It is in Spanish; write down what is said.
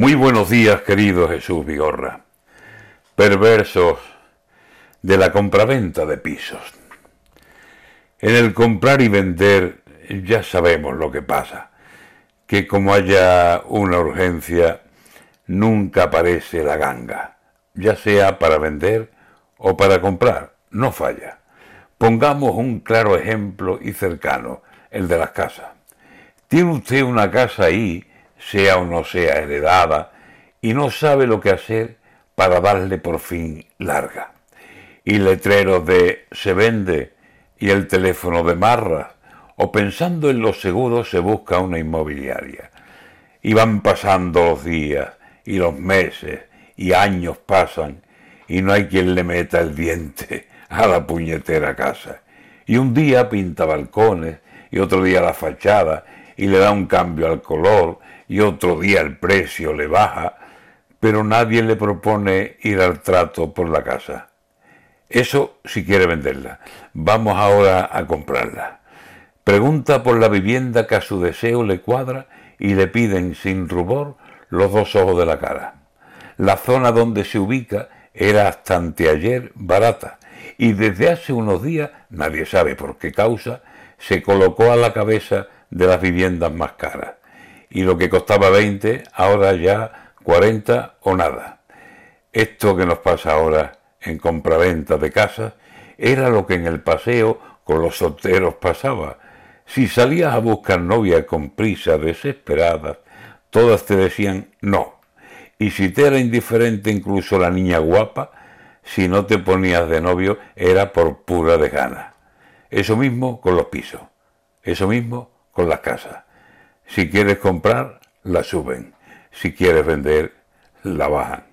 Muy buenos días, querido Jesús Vigorra. Perversos de la compraventa de pisos. En el comprar y vender ya sabemos lo que pasa, que como haya una urgencia, nunca aparece la ganga, ya sea para vender o para comprar, no falla. Pongamos un claro ejemplo y cercano, el de las casas. Tiene usted una casa ahí sea o no sea heredada, y no sabe lo que hacer para darle por fin larga. Y letreros de se vende y el teléfono de marras, o pensando en los seguros se busca una inmobiliaria. Y van pasando los días y los meses y años pasan y no hay quien le meta el diente a la puñetera casa. Y un día pinta balcones y otro día la fachada y le da un cambio al color y otro día el precio le baja, pero nadie le propone ir al trato por la casa. Eso si quiere venderla. Vamos ahora a comprarla. Pregunta por la vivienda que a su deseo le cuadra y le piden sin rubor los dos ojos de la cara. La zona donde se ubica era hasta anteayer barata y desde hace unos días, nadie sabe por qué causa, se colocó a la cabeza de las viviendas más caras y lo que costaba 20, ahora ya 40 o nada. Esto que nos pasa ahora en compraventa de casas era lo que en el paseo con los solteros pasaba. Si salías a buscar novia con prisa desesperada, todas te decían no. Y si te era indiferente incluso la niña guapa, si no te ponías de novio era por pura de gana. Eso mismo con los pisos. Eso mismo con las casas. Si quieres comprar, la suben. Si quieres vender, la bajan.